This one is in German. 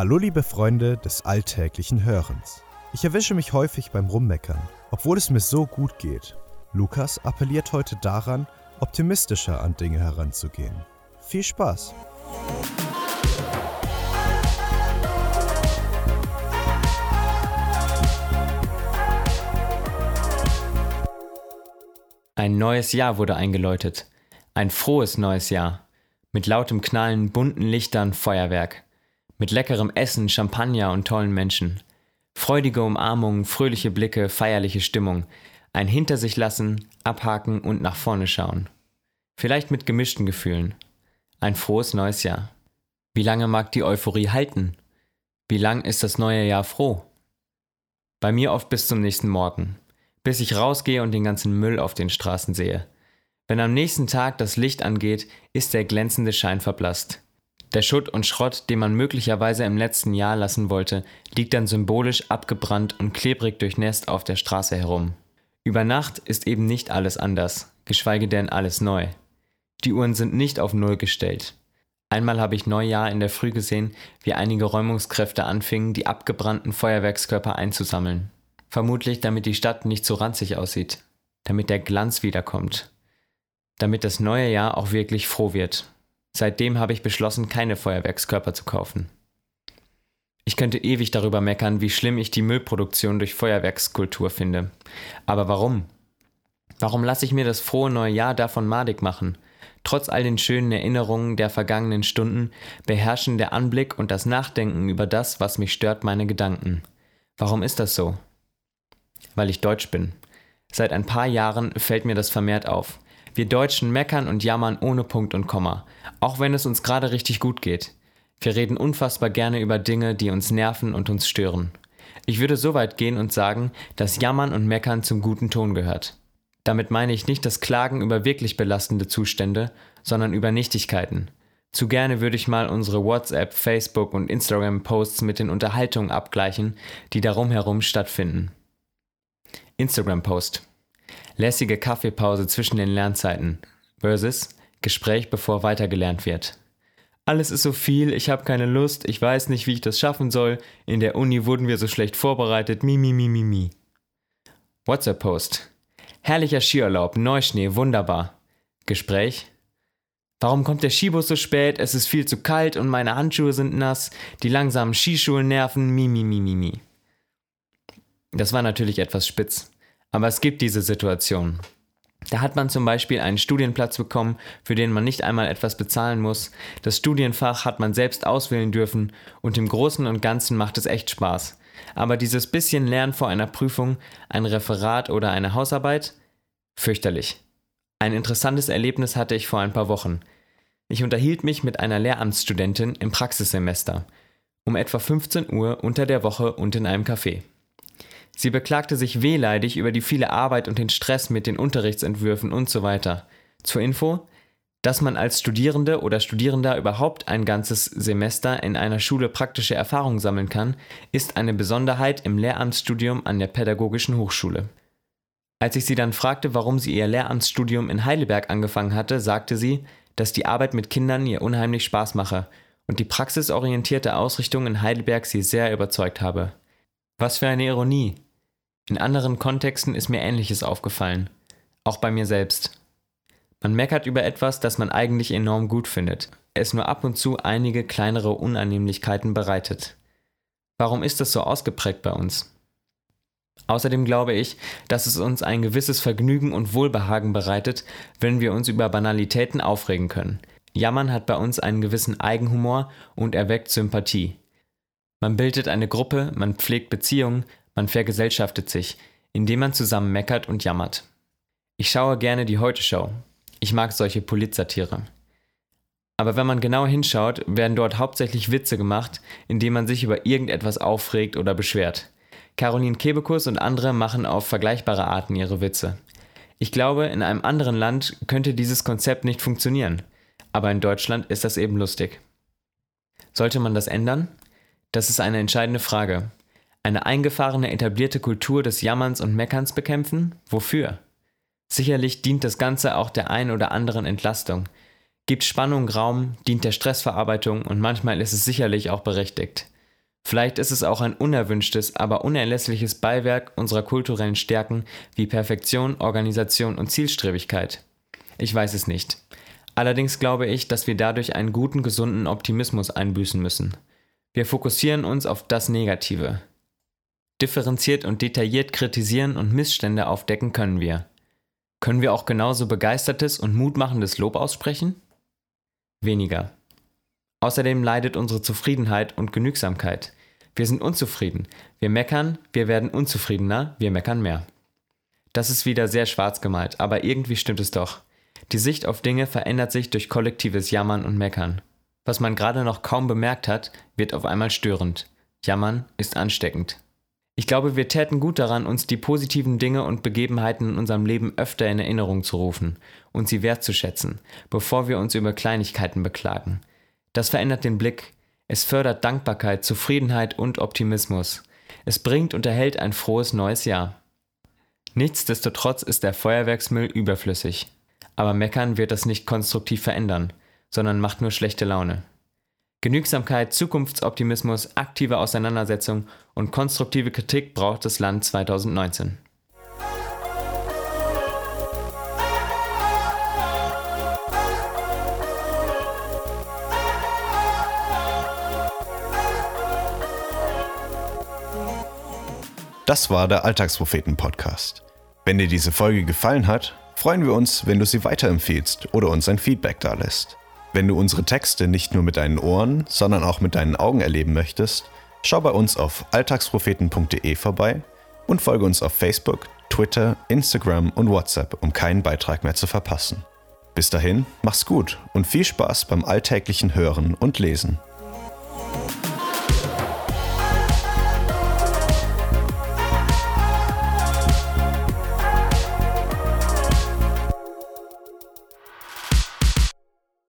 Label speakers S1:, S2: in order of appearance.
S1: Hallo liebe Freunde des alltäglichen Hörens. Ich erwische mich häufig beim Rummeckern, obwohl es mir so gut geht. Lukas appelliert heute daran, optimistischer an Dinge heranzugehen. Viel Spaß!
S2: Ein neues Jahr wurde eingeläutet. Ein frohes neues Jahr. Mit lautem Knallen, bunten Lichtern, Feuerwerk. Mit leckerem Essen, Champagner und tollen Menschen. Freudige Umarmungen, fröhliche Blicke, feierliche Stimmung. Ein Hinter sich lassen, abhaken und nach vorne schauen. Vielleicht mit gemischten Gefühlen. Ein frohes neues Jahr. Wie lange mag die Euphorie halten? Wie lang ist das neue Jahr froh? Bei mir oft bis zum nächsten Morgen. Bis ich rausgehe und den ganzen Müll auf den Straßen sehe. Wenn am nächsten Tag das Licht angeht, ist der glänzende Schein verblasst. Der Schutt und Schrott, den man möglicherweise im letzten Jahr lassen wollte, liegt dann symbolisch abgebrannt und klebrig durchnässt auf der Straße herum. Über Nacht ist eben nicht alles anders, geschweige denn alles neu. Die Uhren sind nicht auf Null gestellt. Einmal habe ich Neujahr in der Früh gesehen, wie einige Räumungskräfte anfingen, die abgebrannten Feuerwerkskörper einzusammeln. Vermutlich, damit die Stadt nicht so ranzig aussieht, damit der Glanz wiederkommt, damit das neue Jahr auch wirklich froh wird. Seitdem habe ich beschlossen, keine Feuerwerkskörper zu kaufen. Ich könnte ewig darüber meckern, wie schlimm ich die Müllproduktion durch Feuerwerkskultur finde. Aber warum? Warum lasse ich mir das frohe neue Jahr davon madig machen? Trotz all den schönen Erinnerungen der vergangenen Stunden beherrschen der Anblick und das Nachdenken über das, was mich stört, meine Gedanken. Warum ist das so? Weil ich Deutsch bin. Seit ein paar Jahren fällt mir das vermehrt auf. Wir Deutschen meckern und jammern ohne Punkt und Komma, auch wenn es uns gerade richtig gut geht. Wir reden unfassbar gerne über Dinge, die uns nerven und uns stören. Ich würde so weit gehen und sagen, dass Jammern und Meckern zum guten Ton gehört. Damit meine ich nicht das Klagen über wirklich belastende Zustände, sondern über Nichtigkeiten. Zu gerne würde ich mal unsere WhatsApp, Facebook und Instagram-Posts mit den Unterhaltungen abgleichen, die darum herum stattfinden. Instagram-Post lässige Kaffeepause zwischen den Lernzeiten versus Gespräch, bevor weitergelernt wird. Alles ist so viel, ich habe keine Lust, ich weiß nicht, wie ich das schaffen soll, in der Uni wurden wir so schlecht vorbereitet, mi mi mi mi mi. WhatsApp-Post. Herrlicher Skiurlaub, Neuschnee, wunderbar. Gespräch. Warum kommt der Skibus so spät? Es ist viel zu kalt und meine Handschuhe sind nass, die langsamen Skischuhe nerven, mi mi mi mi mi. Das war natürlich etwas spitz. Aber es gibt diese Situation. Da hat man zum Beispiel einen Studienplatz bekommen, für den man nicht einmal etwas bezahlen muss. Das Studienfach hat man selbst auswählen dürfen und im Großen und Ganzen macht es echt Spaß. Aber dieses bisschen Lernen vor einer Prüfung, ein Referat oder eine Hausarbeit? Fürchterlich. Ein interessantes Erlebnis hatte ich vor ein paar Wochen. Ich unterhielt mich mit einer Lehramtsstudentin im Praxissemester. Um etwa 15 Uhr unter der Woche und in einem Café. Sie beklagte sich wehleidig über die viele Arbeit und den Stress mit den Unterrichtsentwürfen und so weiter. Zur Info, dass man als Studierende oder Studierender überhaupt ein ganzes Semester in einer Schule praktische Erfahrung sammeln kann, ist eine Besonderheit im Lehramtsstudium an der Pädagogischen Hochschule. Als ich sie dann fragte, warum sie ihr Lehramtsstudium in Heidelberg angefangen hatte, sagte sie, dass die Arbeit mit Kindern ihr unheimlich Spaß mache und die praxisorientierte Ausrichtung in Heidelberg sie sehr überzeugt habe. Was für eine Ironie. In anderen Kontexten ist mir Ähnliches aufgefallen. Auch bei mir selbst. Man meckert über etwas, das man eigentlich enorm gut findet, es nur ab und zu einige kleinere Unannehmlichkeiten bereitet. Warum ist das so ausgeprägt bei uns? Außerdem glaube ich, dass es uns ein gewisses Vergnügen und Wohlbehagen bereitet, wenn wir uns über Banalitäten aufregen können. Jammern hat bei uns einen gewissen Eigenhumor und erweckt Sympathie. Man bildet eine Gruppe, man pflegt Beziehungen, man vergesellschaftet sich, indem man zusammen meckert und jammert. Ich schaue gerne die Heute-Show. Ich mag solche Politsatire. Aber wenn man genau hinschaut, werden dort hauptsächlich Witze gemacht, indem man sich über irgendetwas aufregt oder beschwert. Caroline Kebekus und andere machen auf vergleichbare Arten ihre Witze. Ich glaube, in einem anderen Land könnte dieses Konzept nicht funktionieren. Aber in Deutschland ist das eben lustig. Sollte man das ändern? Das ist eine entscheidende Frage. Eine eingefahrene, etablierte Kultur des Jammerns und Meckerns bekämpfen? Wofür? Sicherlich dient das Ganze auch der ein oder anderen Entlastung, gibt Spannung Raum, dient der Stressverarbeitung und manchmal ist es sicherlich auch berechtigt. Vielleicht ist es auch ein unerwünschtes, aber unerlässliches Beiwerk unserer kulturellen Stärken wie Perfektion, Organisation und Zielstrebigkeit. Ich weiß es nicht. Allerdings glaube ich, dass wir dadurch einen guten, gesunden Optimismus einbüßen müssen. Wir fokussieren uns auf das Negative. Differenziert und detailliert kritisieren und Missstände aufdecken können wir. Können wir auch genauso begeistertes und mutmachendes Lob aussprechen? Weniger. Außerdem leidet unsere Zufriedenheit und Genügsamkeit. Wir sind unzufrieden. Wir meckern, wir werden unzufriedener, wir meckern mehr. Das ist wieder sehr schwarz gemalt, aber irgendwie stimmt es doch. Die Sicht auf Dinge verändert sich durch kollektives Jammern und Meckern. Was man gerade noch kaum bemerkt hat, wird auf einmal störend. Jammern ist ansteckend. Ich glaube, wir täten gut daran, uns die positiven Dinge und Begebenheiten in unserem Leben öfter in Erinnerung zu rufen und sie wertzuschätzen, bevor wir uns über Kleinigkeiten beklagen. Das verändert den Blick, es fördert Dankbarkeit, Zufriedenheit und Optimismus. Es bringt und erhält ein frohes neues Jahr. Nichtsdestotrotz ist der Feuerwerksmüll überflüssig. Aber meckern wird das nicht konstruktiv verändern, sondern macht nur schlechte Laune. Genügsamkeit, Zukunftsoptimismus, aktive Auseinandersetzung und konstruktive Kritik braucht das Land 2019.
S1: Das war der Alltagspropheten-Podcast. Wenn dir diese Folge gefallen hat, freuen wir uns, wenn du sie weiterempfehlst oder uns ein Feedback dalässt. Wenn du unsere Texte nicht nur mit deinen Ohren, sondern auch mit deinen Augen erleben möchtest, schau bei uns auf alltagspropheten.de vorbei und folge uns auf Facebook, Twitter, Instagram und WhatsApp, um keinen Beitrag mehr zu verpassen. Bis dahin, mach's gut und viel Spaß beim alltäglichen Hören und Lesen.